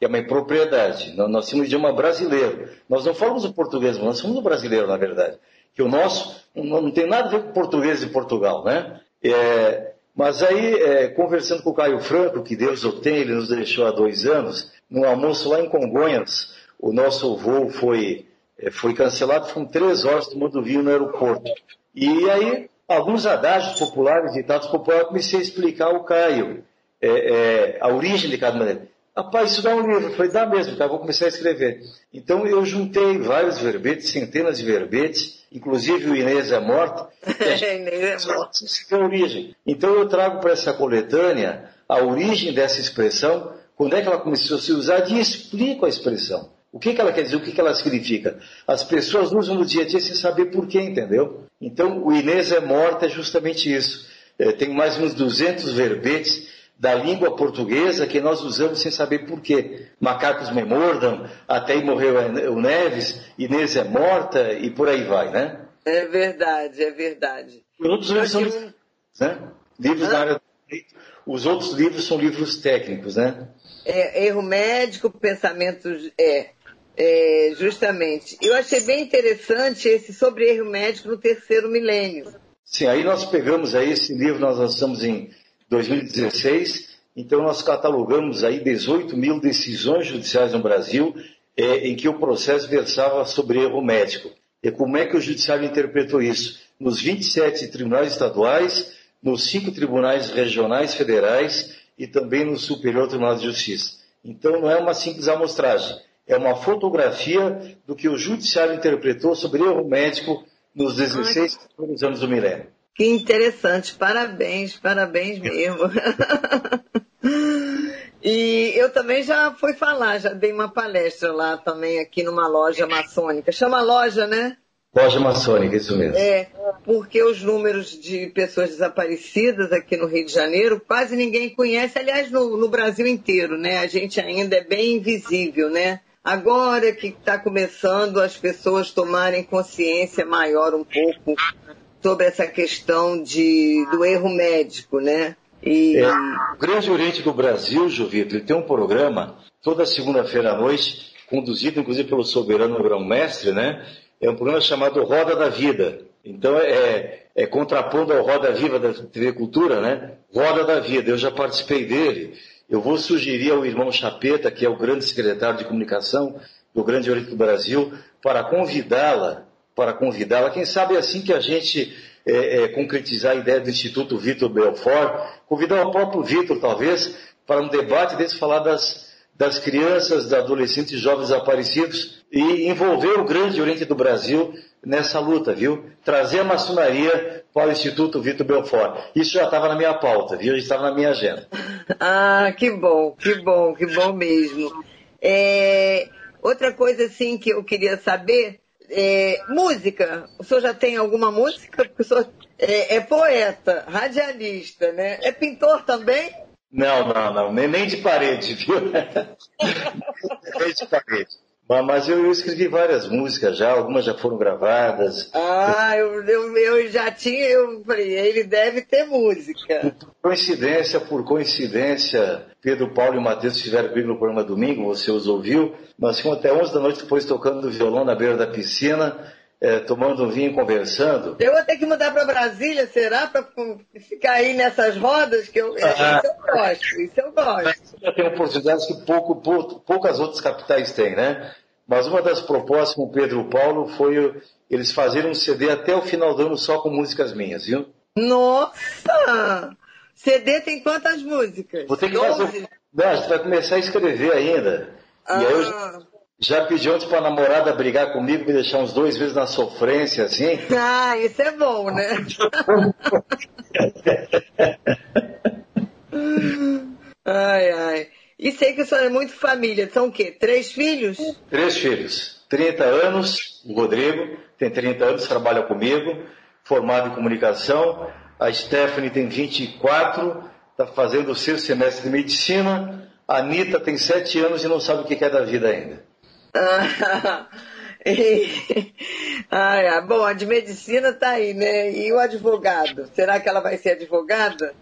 que é uma impropriedade. Nós, nós temos o idioma brasileiro. Nós não falamos o português, nós somos o brasileiro, na verdade. Que o nosso não, não tem nada a ver com o português de Portugal, né? É, mas aí, é, conversando com o Caio Franco, que Deus o tem, ele nos deixou há dois anos, num almoço lá em Congonhas, o nosso voo foi, é, foi cancelado, foram três horas tomando vinho no aeroporto. E aí, alguns adágios populares, ditados populares, comecei a explicar ao Caio é, é, a origem de cada maneira. Rapaz, isso dá um livro. Eu falei, dá mesmo, tá? Vou começar a escrever. Então eu juntei vários verbetes, centenas de verbetes, inclusive o Inês é morta. [laughs] Inês é morta. é a origem. Então eu trago para essa coletânea a origem dessa expressão, quando é que ela começou a se usar e explico a expressão. O que, que ela quer dizer, o que, que ela significa. As pessoas usam no dia a dia sem saber por quê, entendeu? Então o Inês é morta é justamente isso. É, tem mais uns 200 verbetes da língua portuguesa que nós usamos sem saber por quê. Macacos me mordam, até aí morreu o Neves, Inês é morta e por aí vai, né? É verdade, é verdade. Os outros livros são livros, né? livros da área do direito. Os outros livros são livros técnicos, né? É, erro médico, pensamentos. É, é, justamente. Eu achei bem interessante esse sobre erro médico no terceiro milênio. Sim, aí nós pegamos aí esse livro, nós lançamos em 2016. Então, nós catalogamos aí 18 mil decisões judiciais no Brasil é, em que o processo versava sobre erro médico. E como é que o judiciário interpretou isso? Nos 27 tribunais estaduais, nos cinco tribunais regionais federais e também no Superior Tribunal de Justiça. Então, não é uma simples amostragem, é uma fotografia do que o judiciário interpretou sobre erro médico nos 16 anos do milênio. Que interessante, parabéns, parabéns mesmo. [laughs] e eu também já fui falar, já dei uma palestra lá também aqui numa loja maçônica. Chama loja, né? Loja maçônica, isso mesmo. É, porque os números de pessoas desaparecidas aqui no Rio de Janeiro quase ninguém conhece, aliás, no, no Brasil inteiro, né? A gente ainda é bem invisível, né? Agora que está começando as pessoas tomarem consciência maior um pouco sobre essa questão de, do erro médico, né? E... É, o Grande Oriente do Brasil, Jovito, ele tem um programa toda segunda-feira à noite, conduzido inclusive pelo soberano grão-mestre, né? É um programa chamado Roda da Vida. Então é, é contrapondo ao Roda Viva da TV Cultura, né? Roda da Vida. Eu já participei dele. Eu vou sugerir ao irmão Chapeta, que é o grande secretário de comunicação do Grande Oriente do Brasil, para convidá-la para convidá-la. Quem sabe é assim que a gente é, é, concretizar a ideia do Instituto Vitor Belfort, convidar o próprio Vitor, talvez, para um debate desse falar das, das crianças, dos adolescentes e jovens desaparecidos e envolver o grande Oriente do Brasil nessa luta, viu? Trazer a maçonaria para o Instituto Vitor Belfort. Isso já estava na minha pauta, viu? Já estava na minha agenda. [laughs] ah, que bom, que bom, que bom mesmo. É, outra coisa assim que eu queria saber é, música, o senhor já tem alguma música? Porque o senhor é, é, poeta, radialista, né? É pintor também? Não, não, não, nem, nem de parede, viu? [laughs] nem de parede. Mas eu, eu, escrevi várias músicas já, algumas já foram gravadas. Ah, eu, eu, eu, já tinha, eu falei, ele deve ter música. Por coincidência, por coincidência, Pedro Paulo e Matheus estiveram comigo no programa domingo, você os ouviu. Nós ficamos até 11 da noite depois tocando violão na beira da piscina. é, tomando um vinho, conversando. Eu vou ter que mudar para Brasília, será? Para ficar aí nessas rodas? que eu, ah, Isso eu gosto, isso eu gosto. Já tem oportunidades que pouco, poucas outras capitais têm, né? Mas uma das propostas com o Pedro Paulo foi eles fazerem um CD até o final do ano só com músicas minhas, viu? Nossa! CD tem quantas músicas? Vou ter que fazer. Não, a gente vai começar a escrever ainda. Ah. E aí eu ah. já pedi ontem para a namorada brigar comigo, me deixar uns dois vezes na sofrência, assim. Ah, isso é bom, né? [laughs] ai, ai. E sei que o senhor é muito família. São o quê? Três filhos? Três filhos. 30 anos, o Rodrigo tem 30 anos, trabalha comigo, formado em comunicação. A Stephanie tem 24, está fazendo o sexto semestre de medicina. A Anitta tem 7 anos e não sabe o que é da vida ainda. [laughs] ah, bom, a de medicina está aí, né? E o advogado? Será que ela vai ser advogada?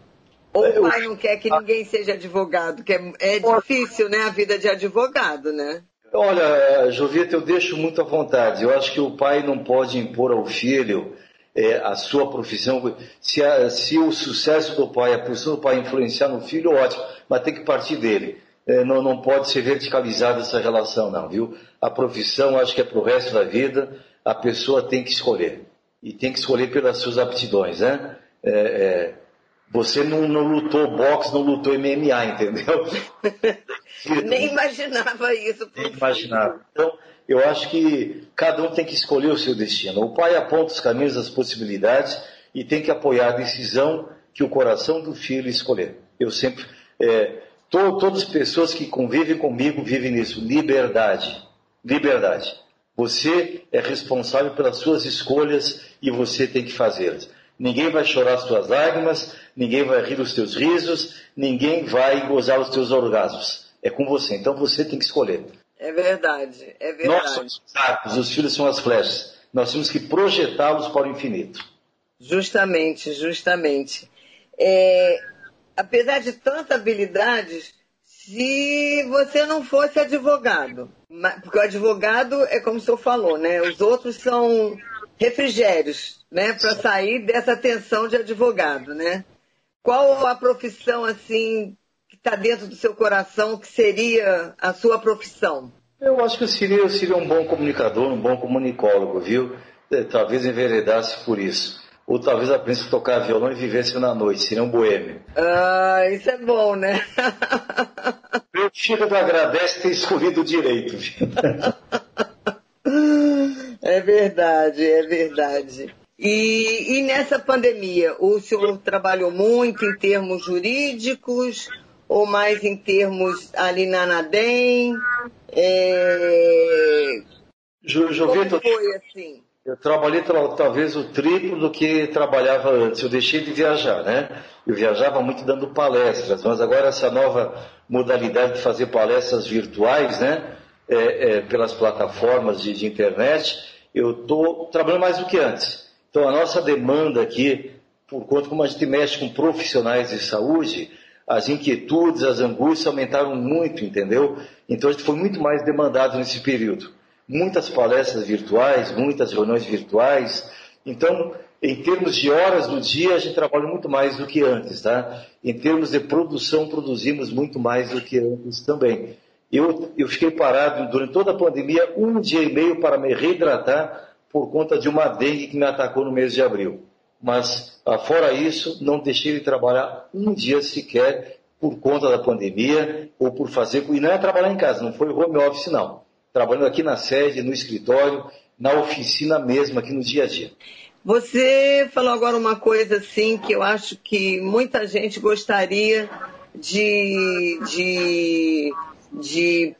Ou o pai não quer que ninguém seja advogado? Que é, é difícil, né, a vida de advogado, né? Olha, Jovita, eu deixo muito à vontade. Eu acho que o pai não pode impor ao filho é, a sua profissão. Se, a, se, o sucesso do pai, a profissão do pai influenciar no filho, ótimo, mas tem que partir dele. É, não, não pode ser verticalizada essa relação, não, viu? A profissão, acho que é para o resto da vida, a pessoa tem que escolher. E tem que escolher pelas suas aptidões, né? É, é você não, não, lutou boxe, não lutou MMA, entendeu? [laughs] Nem imaginava isso. Nem imaginava. Então, eu acho que cada um tem que escolher o seu destino. O pai aponta os caminhos, as possibilidades e tem que apoiar a decisão que o coração do filho escolher. Eu sempre, é, to, todas as pessoas que convivem comigo vivem nisso. Liberdade. Liberdade. Você é responsável pelas suas escolhas e você tem que fazê-las. Ninguém vai chorar as tuas lágrimas, ninguém vai rir os teus risos, ninguém vai gozar os teus orgasmos. É com você. Então você tem que escolher. É verdade, é verdade. Nós somos os arcos, os filhos são as flechas. Nós temos que projetá-los para o infinito. Justamente, justamente. É, apesar de tantas habilidades, se você não fosse advogado, porque o advogado é como o senhor falou, né? Os outros são refrigérios, né? Para sair dessa tensão de advogado, né? Qual a profissão assim está dentro do seu coração que seria a sua profissão? Eu acho que eu seria, eu seria um bom comunicador, um bom comunicólogo, viu? É, talvez enveredasse por isso. Ou talvez aprendesse a tocar violão e vivesse na noite, seria um boêmio. Ah, isso é bom, né? Meu filho agradece ter escolhido direito? [laughs] É verdade, é verdade. E, e, nessa pandemia, o senhor trabalhou muito em termos jurídicos ou mais em termos ali na Anadem? É... Foi assim? Eu trabalhei talvez o triplo do que trabalhava antes. Eu deixei de viajar, né? Eu viajava muito dando palestras, mas agora essa nova modalidade de fazer palestras virtuais, né? É, é, pelas plataformas de, de internet, eu estou trabalhando mais do que antes. Então a nossa demanda aqui, por conta como a gente mexe com profissionais de saúde, as inquietudes, as angústias aumentaram muito, entendeu? Então a gente foi muito mais demandado nesse período. Muitas palestras virtuais, muitas reuniões virtuais. Então, em termos de horas do dia, a gente trabalha muito mais do que antes, tá? Em termos de produção, produzimos muito mais do que antes também. Eu, eu fiquei parado durante toda a pandemia um dia e meio para me reidratar por conta de uma dengue que me atacou no mês de abril. Mas, ah, fora isso, não deixei de trabalhar um dia sequer por conta da pandemia ou por fazer. E não é trabalhar em casa, não foi home office, não. Trabalhando aqui na sede, no escritório, na oficina mesmo, aqui no dia a dia. Você falou agora uma coisa assim que eu acho que muita gente gostaria de, de, de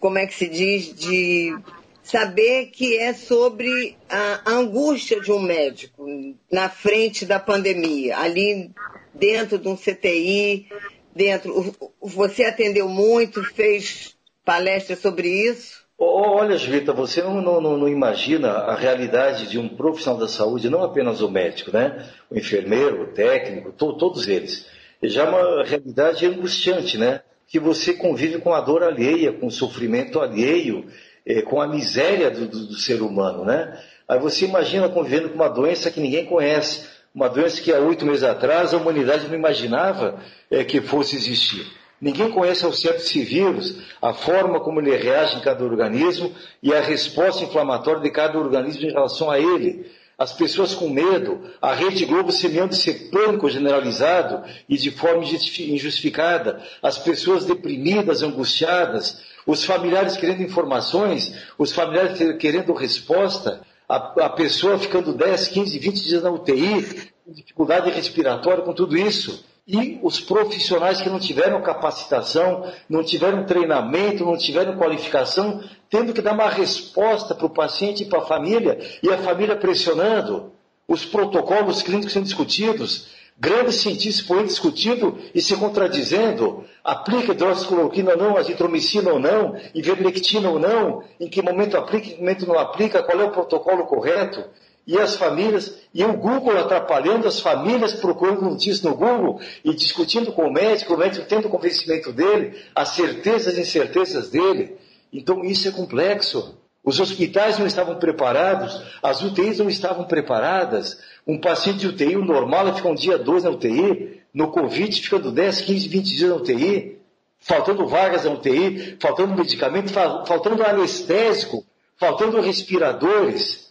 como é que se diz, de saber que é sobre a angústia de um médico na frente da pandemia, ali dentro de um CTI, dentro. Você atendeu muito, fez palestras sobre isso? Olha, Julieta, você não, não, não, imagina a realidade de um profissional da saúde, não apenas o médico, né? O enfermeiro, o técnico, to, todos eles. Já é uma realidade angustiante, né? Que você convive com a dor alheia, com o sofrimento alheio, é, com a miséria do, do, do, ser humano, né? Aí você imagina convivendo com uma doença que ninguém conhece, uma doença que há oito meses atrás a humanidade não imaginava é, que fosse existir. Ninguém conhece ao certo esse vírus, a forma como ele reage em cada organismo e a resposta inflamatória de cada organismo em relação a ele. As pessoas com medo, a Rede Globo semeando esse pânico generalizado e de forma injustificada, as pessoas deprimidas, angustiadas, os familiares querendo informações, os familiares querendo resposta, a, a pessoa ficando 10, 15, 20 dias na UTI, com dificuldade respiratória, com tudo isso e os profissionais que não tiveram capacitação, não tiveram treinamento, não tiveram qualificação, tendo que dar uma resposta para o paciente e para a família, e a família pressionando, os protocolos clínicos sendo discutidos, grandes cientistas por discutindo e se contradizendo, aplica hidroxicloroquina ou não, azitromicina ou não, ivermectina ou não, em que momento aplica, em que momento não aplica, qual é o protocolo correto e as famílias, e o Google atrapalhando as famílias procurando notícias no Google e discutindo com o médico, o médico tendo o convencimento dele, as certezas e incertezas dele. Então isso é complexo. Os hospitais não estavam preparados, as UTIs não estavam preparadas. Um paciente de UTI, o normal, fica um dia, dois na UTI, no Covid, ficando 10, 15, 20 dias na UTI, faltando vagas na UTI, faltando medicamento, faltando anestésico, faltando respiradores.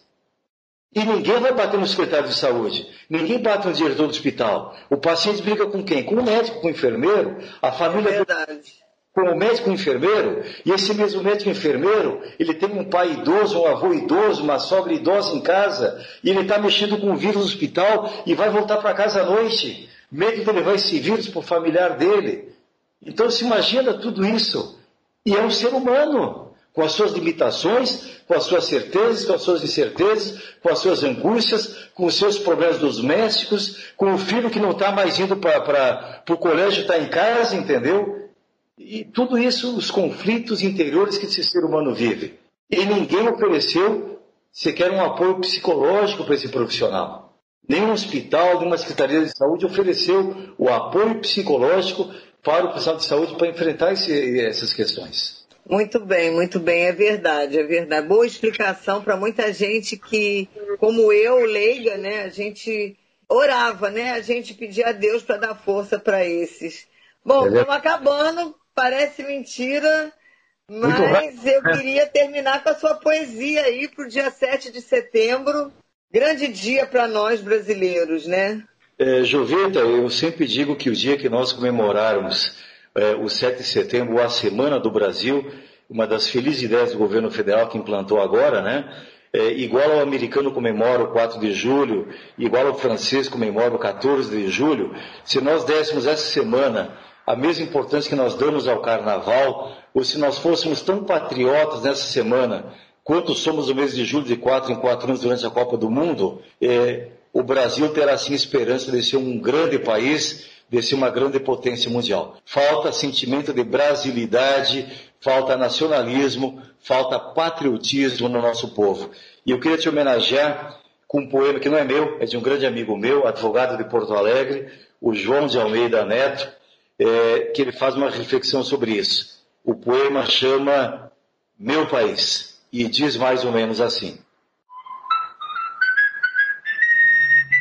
E ninguém vai bater no secretário de saúde, ninguém bate no diretor do hospital. O paciente briga com quem? Com o médico, com o enfermeiro, a família. É verdade. Com o médico e o enfermeiro, e esse mesmo médico e enfermeiro, ele tem um pai idoso, um avô idoso, uma sogra idosa em casa, e ele está mexendo com o vírus no hospital e vai voltar para casa à noite, medo de levar esse vírus para o familiar dele. Então se imagina tudo isso. E é um ser humano com as suas limitações, com as suas certezas, com as suas incertezas, com as suas angústias, com os seus problemas domésticos, com o filho que não está mais indo para o colégio, está em casa, entendeu? E tudo isso, os conflitos interiores que esse ser humano vive. E ninguém ofereceu sequer um apoio psicológico para esse profissional. Nenhum hospital, nenhuma secretaria de saúde ofereceu o apoio psicológico para o profissional de saúde para enfrentar esse, essas questões. Muito bem, muito bem, é verdade, é verdade. Boa explicação para muita gente que, como eu, leiga, né, a gente orava, né, a gente pedia a Deus para dar força para esses. Bom, estamos acabando, parece mentira, mas eu queria terminar com a sua poesia aí para o dia 7 de setembro. Grande dia para nós brasileiros, né? É, Jovita, eu sempre digo que o dia que nós comemorarmos é, o 7 de setembro, a Semana do Brasil, uma das felizes ideias do governo federal que implantou agora, né? É, igual ao americano comemora o 4 de julho, igual ao francês comemora o 14 de julho, se nós dessemos essa semana a mesma importância que nós damos ao carnaval, ou se nós fôssemos tão patriotas nessa semana quanto somos no mês de julho de quatro em quatro anos durante a Copa do Mundo, é, o Brasil terá sim esperança de ser um grande país de ser uma grande potência mundial. Falta sentimento de brasilidade, falta nacionalismo, falta patriotismo no nosso povo. E eu queria te homenagear com um poema que não é meu, é de um grande amigo meu, advogado de Porto Alegre, o João de Almeida Neto, é, que ele faz uma reflexão sobre isso. O poema chama Meu País e diz mais ou menos assim.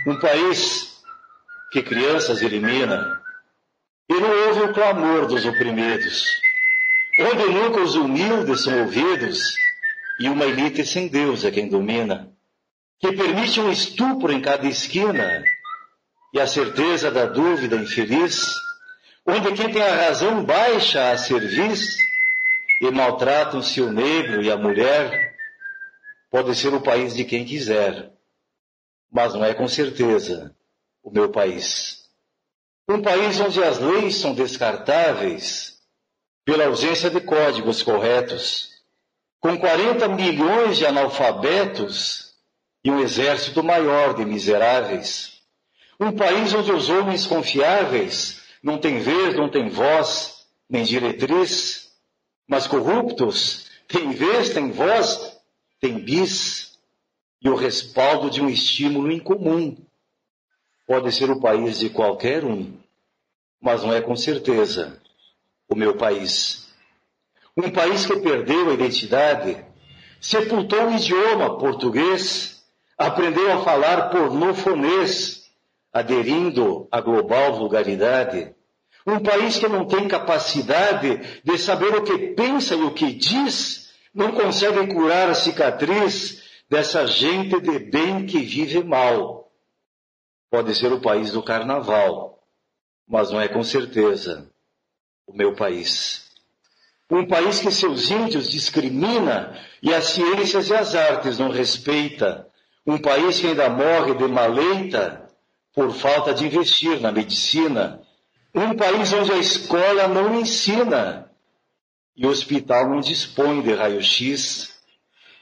Um país que crianças elimina, e não ouve o clamor dos oprimidos, onde nunca os humildes são ouvidos, e uma elite sem Deus é quem domina, que permite um estupro em cada esquina, e a certeza da dúvida infeliz, onde quem tem a razão baixa a serviço, e maltratam-se o negro e a mulher, pode ser o país de quem quiser, mas não é com certeza o meu país. Um país onde as leis são descartáveis pela ausência de códigos corretos, com 40 milhões de analfabetos e um exército maior de miseráveis. Um país onde os homens confiáveis não têm vez, não têm voz, nem diretriz, mas corruptos têm vez, têm voz, têm bis e o respaldo de um estímulo incomum Pode ser o país de qualquer um, mas não é com certeza o meu país. Um país que perdeu a identidade sepultou o idioma português, aprendeu a falar pornofonês, aderindo à global vulgaridade. Um país que não tem capacidade de saber o que pensa e o que diz, não consegue curar a cicatriz dessa gente de bem que vive mal. Pode ser o país do carnaval, mas não é com certeza o meu país. Um país que seus índios discrimina e as ciências e as artes não respeita. Um país que ainda morre de maleita por falta de investir na medicina. Um país onde a escola não ensina e o hospital não dispõe de raio-x.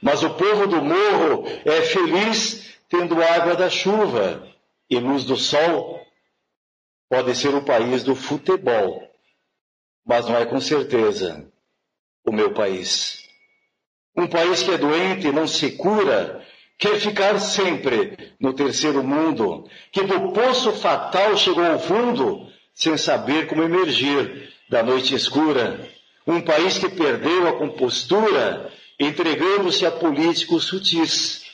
Mas o povo do morro é feliz tendo água da chuva e luz do sol. Pode ser o país do futebol, mas não é com certeza o meu país. Um país que é doente e não se cura, quer ficar sempre no terceiro mundo, que do poço fatal chegou ao fundo, sem saber como emergir da noite escura. Um país que perdeu a compostura, entregando-se a políticos sutis,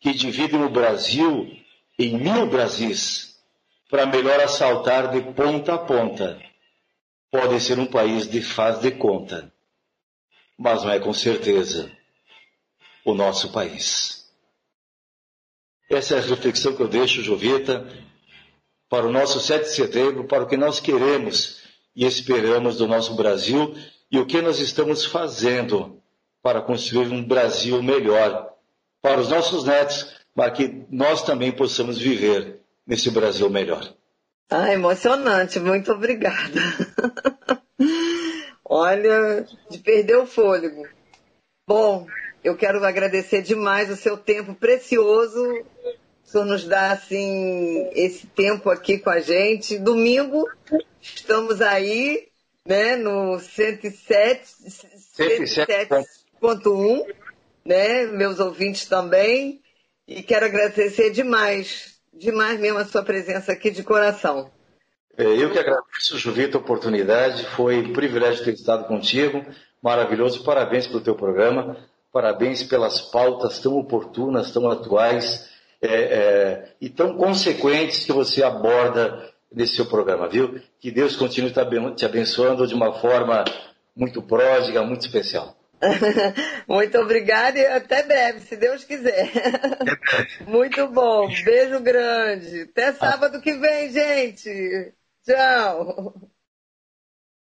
que dividem o Brasil em mil Brasis, para melhor assaltar de ponta a ponta. Pode ser um país de faz de conta mas não é com certeza o nosso país. Essa é a reflexão que eu deixo, Jovita, para o nosso 7 de setembro, para o que nós queremos e esperamos do nosso Brasil e o que nós estamos fazendo para construir um Brasil melhor para os nossos netos, para que nós também possamos viver nesse Brasil melhor. Ah, emocionante, muito obrigada. [laughs] Olha, de perder o fôlego. Bom, eu quero agradecer demais o seu tempo precioso. O senhor nos dá, assim, esse tempo aqui com a gente. Domingo, estamos aí, né, no 107, 107.1, né, meus ouvintes também. E quero agradecer demais, demais mesmo a sua presença aqui de coração. É, eu que agradeço, Juvita, a oportunidade. Foi um privilégio ter estado contigo. Maravilhoso. Parabéns pelo teu programa. Parabéns pelas pautas tão oportunas, tão atuais é, é, e tão consequentes que você aborda nesse seu programa, viu? Que Deus continue te abençoando de uma forma muito pródiga, muito especial. [laughs] Muito obrigada e até breve, se Deus quiser. [laughs] Muito bom. Beijo grande. Até sábado que vem, gente. Tchau.